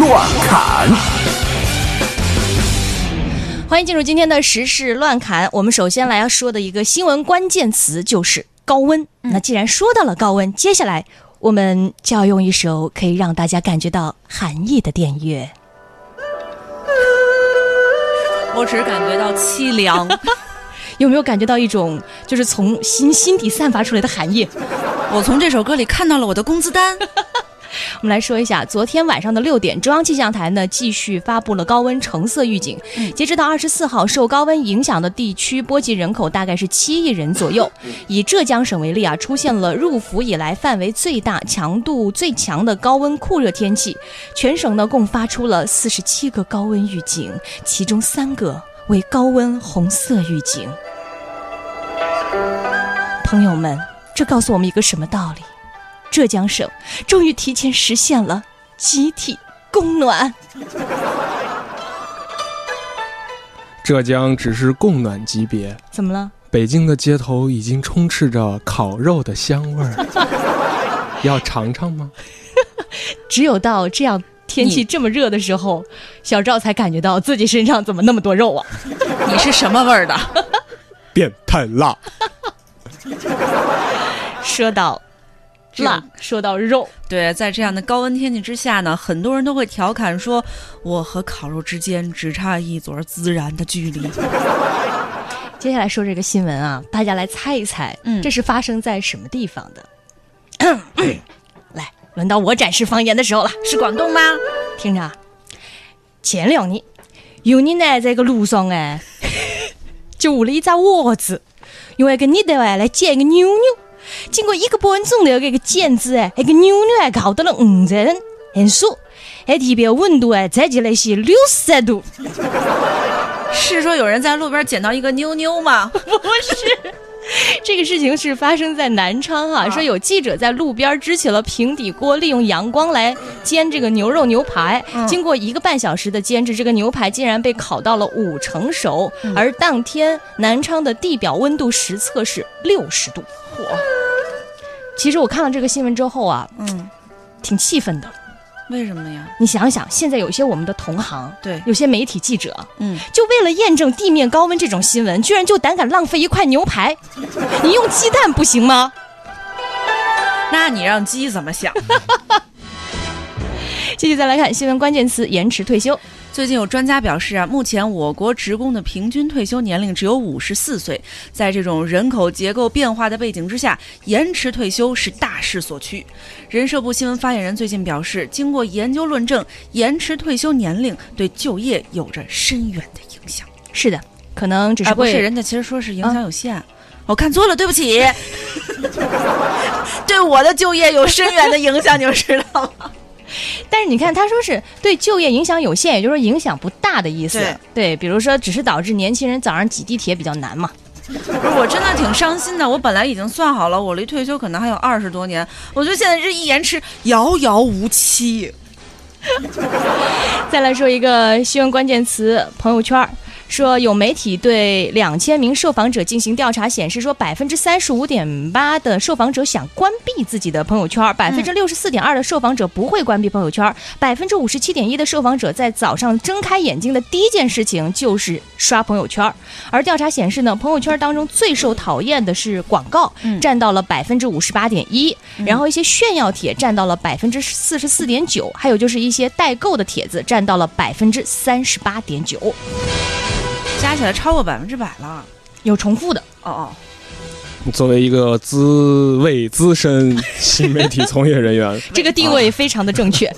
乱砍。欢迎进入今天的时事乱侃。我们首先来要说的一个新闻关键词就是高温。那既然说到了高温，接下来我们就要用一首可以让大家感觉到寒意的电乐。我只是感觉到凄凉。有没有感觉到一种就是从心心底散发出来的寒意？我从这首歌里看到了我的工资单。我们来说一下，昨天晚上的六点，中央气象台呢继续发布了高温橙色预警。截止到二十四号，受高温影响的地区波及人口大概是七亿人左右。以浙江省为例啊，出现了入伏以来范围最大、强度最强的高温酷热天气。全省呢共发出了四十七个高温预警，其中三个为高温红色预警。朋友们，这告诉我们一个什么道理？浙江省终于提前实现了集体供暖。浙江只是供暖级别，怎么了？北京的街头已经充斥着烤肉的香味儿，要尝尝吗？只有到这样天气这么热的时候，小赵才感觉到自己身上怎么那么多肉啊！你是什么味儿的？变态辣。说到辣，说到肉，对，在这样的高温天气之下呢，很多人都会调侃说，我和烤肉之间只差一撮孜然的距离。接下来说这个新闻啊，大家来猜一猜，嗯这是发生在什么地方的？来，轮到我展示方言的时候了，是广东吗？听着啊，前两年有人呢在个路上哎，就误了一只窝子，用一个热的哎来煎一个牛牛。经过一个半钟头，这个煎子哎，那个牛牛还烤到了五十人，很熟，还地表温度哎，才起来是六十度。是说有人在路边捡到一个妞妞吗？不是，这个事情是发生在南昌啊。说有记者在路边支起了平底锅，利用阳光来煎这个牛肉牛排。经过一个半小时的煎制，这个牛排竟然被烤到了五成熟。而当天南昌的地表温度实测是六十度。嚯！其实我看了这个新闻之后啊，嗯，挺气愤的。为什么呀？你想想，现在有些我们的同行，对有些媒体记者，嗯，就为了验证地面高温这种新闻，居然就胆敢浪费一块牛排，你用鸡蛋不行吗？那你让鸡怎么想？继续再来看新闻关键词：延迟退休。最近有专家表示啊，目前我国职工的平均退休年龄只有五十四岁，在这种人口结构变化的背景之下，延迟退休是大势所趋。人社部新闻发言人最近表示，经过研究论证，延迟退休年龄对就业有着深远的影响。是的，可能只是啊，不、是，人家其实说是影响有限。我看错了，对不起。对我的就业有深远的影响，你们知道吗？但是你看，他说是对就业影响有限，也就是说影响不大的意思。对比如说只是导致年轻人早上挤地铁比较难嘛。不是，我真的挺伤心的。我本来已经算好了，我离退休可能还有二十多年，我觉得现在这一延迟，遥遥无期。再来说一个新闻关键词：朋友圈儿。说有媒体对两千名受访者进行调查，显示说百分之三十五点八的受访者想关闭自己的朋友圈，百分之六十四点二的受访者不会关闭朋友圈，百分之五十七点一的受访者在早上睁开眼睛的第一件事情就是刷朋友圈。而调查显示呢，朋友圈当中最受讨厌的是广告，占到了百分之五十八点一，然后一些炫耀帖占到了百分之四十四点九，还有就是一些代购的帖子占到了百分之三十八点九。加起来超过百分之百了。有重复的哦哦，作为一个资位资深新媒体从业人员，这个定位非常的正确。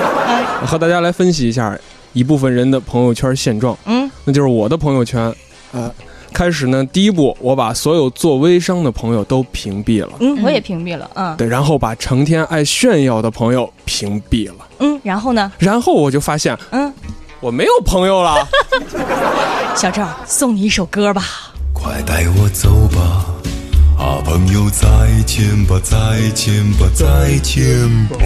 和大家来分析一下一部分人的朋友圈现状。嗯，那就是我的朋友圈，呃，开始呢，第一步我把所有做微商的朋友都屏蔽了，嗯，我也屏蔽了。嗯对，然后把成天爱炫耀的朋友屏蔽了，嗯，然后呢？然后我就发现嗯，我没有朋友了。小赵送你一首歌吧。快带我走吧，啊，朋友再见吧，再见吧，再见吧。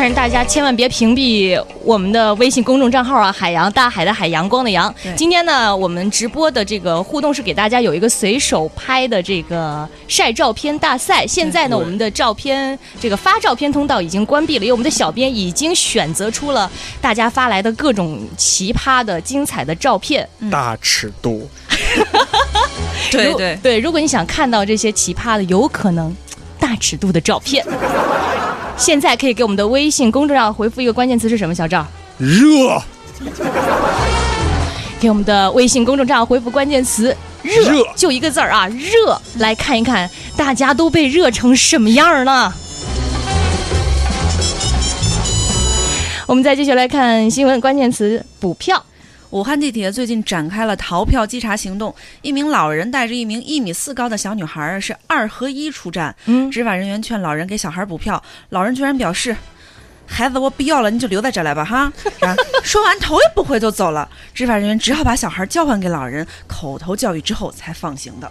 但是大家千万别屏蔽我们的微信公众账号啊，海洋大海的海阳光的阳。今天呢，我们直播的这个互动是给大家有一个随手拍的这个晒照片大赛。现在呢，我们的照片这个发照片通道已经关闭了，因为我们的小编已经选择出了大家发来的各种奇葩的、精彩的照片。大尺度，对对，对，如果你想看到这些奇葩的、有可能大尺度的照片，现在可以给我们的微信公众号回复一个关键词是什么？小赵，热给我们的微信公众账号回复关键词“热”，热就一个字儿啊，热，来看一看大家都被热成什么样儿呢？我们再继续来看新闻，关键词补票。武汉地铁最近展开了逃票稽查行动，一名老人带着一名一米四高的小女孩儿是二合一出站。嗯，执法人员劝老人给小孩补票，老人居然表示：“孩子，我不要了，你就留在这儿来吧，哈。”啊，说完头也不回就走了。执法人员只好把小孩交还给老人，口头教育之后才放行的。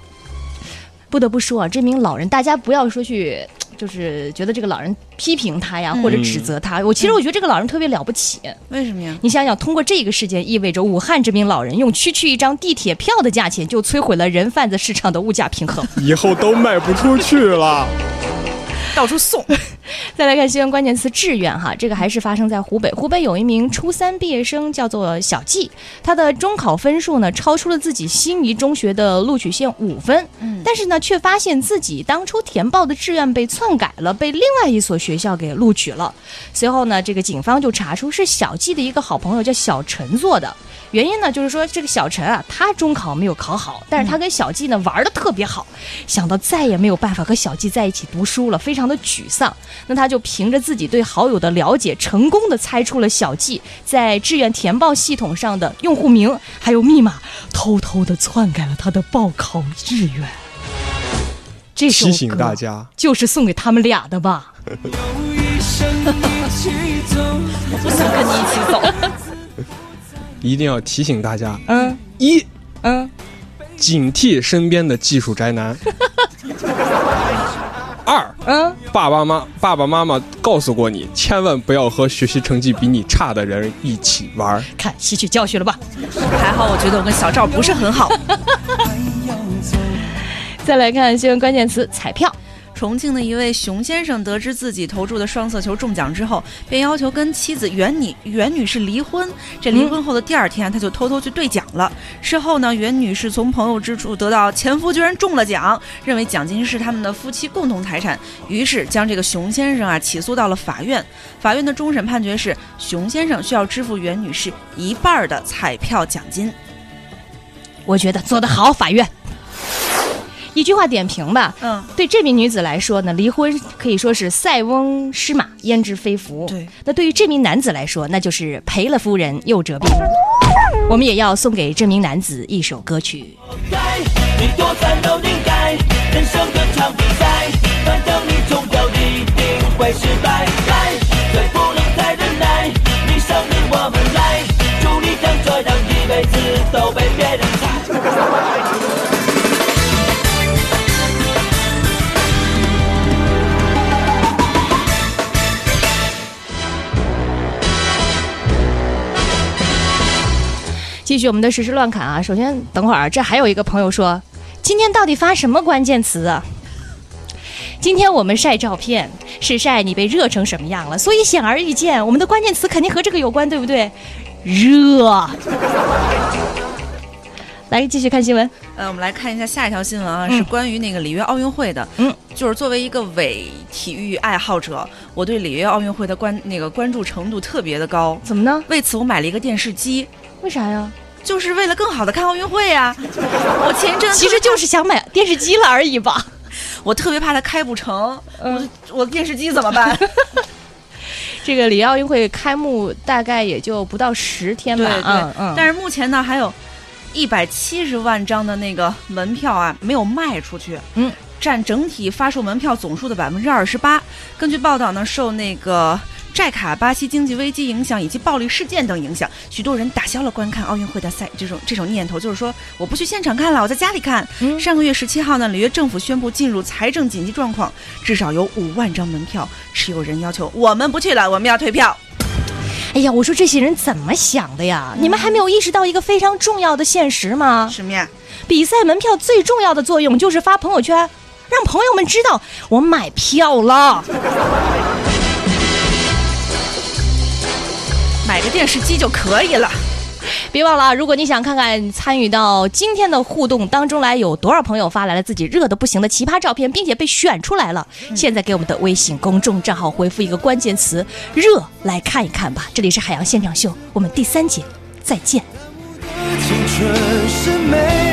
不得不说啊，这名老人，大家不要说去，就是觉得这个老人批评他呀，嗯或者指责他。我其实我觉得这个老人特别了不起。为什么呀？你想想，通过这个事件，意味着武汉这名老人用区区一张地铁票的价钱，就摧毁了人贩子市场的物价平衡。以后都卖不出去了。到处送。再来看新闻关键词志愿哈，这个还是发生在湖北。湖北有一名初三毕业生叫做小季，他的中考分数呢超出了自己心仪中学的录取线五分，嗯但是呢却发现自己当初填报的志愿被篡改了，被另外一所学校给录取了。随后呢，这个警方就查出是小季的一个好朋友叫小陈做的。原因呢，就是说这个小陈啊，他中考没有考好，但是他跟小季呢玩的特别好，想到再也没有办法和小季在一起读书了，非常的沮丧。那他就凭着自己对好友的了解，成功的猜出了小季在志愿填报系统上的用户名还有密码，偷偷的篡改了他的报考志愿。这首提醒歌大家，就是送给他们俩的吧？不想跟你一起走。一定要提醒大家：嗯一、嗯，警惕身边的技术宅男；二、嗯，爸爸妈爸爸妈妈告诉过你，千万不要和学习成绩比你差的人一起玩儿。看吸取教训了吧？还好，我觉得我跟小赵不是很好。再来看新闻关键词彩票。重庆的一位熊先生得知自己投注的双色球中奖之后，便要求跟妻子袁女袁女士离婚。这离婚后的第二天，他就偷偷去兑奖了。事后呢，袁女士从朋友之处得到前夫居然中了奖，认为奖金是他们的夫妻共同财产，于是将这个熊先生啊起诉到了法院。法院的终审判决是，熊先生需要支付袁女士一半的彩票奖金。我觉得做得好，法院。一句话点评吧，嗯，对这名女子来说呢，离婚可以说是塞翁失马，焉知非福。对，那对于这名男子来说，那就是赔了夫人又折兵。我们也要送给这名男子一首歌曲。该，你多战继续我们的实时乱侃啊！首先，等会儿这还有一个朋友说，今天到底发什么关键词啊？今天我们晒照片是晒你被热成什么样了，所以显而易见，我们的关键词肯定和这个有关，对不对？热。来，继续看新闻。呃，我们来看一下下一条新闻啊，嗯是关于那个里约奥运会的。嗯，就是作为一个伪体育爱好者，我对里约奥运会的关那个关注程度特别的高。怎么呢？为此，我买了一个电视机，为啥呀？就是为了更好的看奥运会呀、我前一阵子其实就是想买电视机了而已吧。我特别怕它开不成，嗯，我电视机怎么办？这个里约奥运会开幕大概也就不到十天吧。对对嗯嗯。但是目前呢，还有一百七十万张的那个门票啊没有卖出去。嗯。占整体发售门票总数的百分之二十八。根据报道呢，受那个债卡、巴西经济危机影响以及暴力事件等影响，许多人打消了观看奥运会的赛这种这种念头，就是说我不去现场看了，我在家里看。嗯上个月十七号呢，里约政府宣布进入财政紧急状况，至少有五万张门票，持有人要求我们不去了，我们要退票。哎呀，我说这些人怎么想的呀？你们还没有意识到一个非常重要的现实吗？什么呀？比赛门票最重要的作用就是发朋友圈，让朋友们知道我买票了。买个电视机就可以了。别忘了啊，如果你想看看参与到今天的互动当中来，有多少朋友发来了自己热的不行的奇葩照片，并且被选出来了，现在给我们的微信公众账号回复一个关键词“热”来看一看吧。这里是海洋现场秀，我们第三节再见。青春是美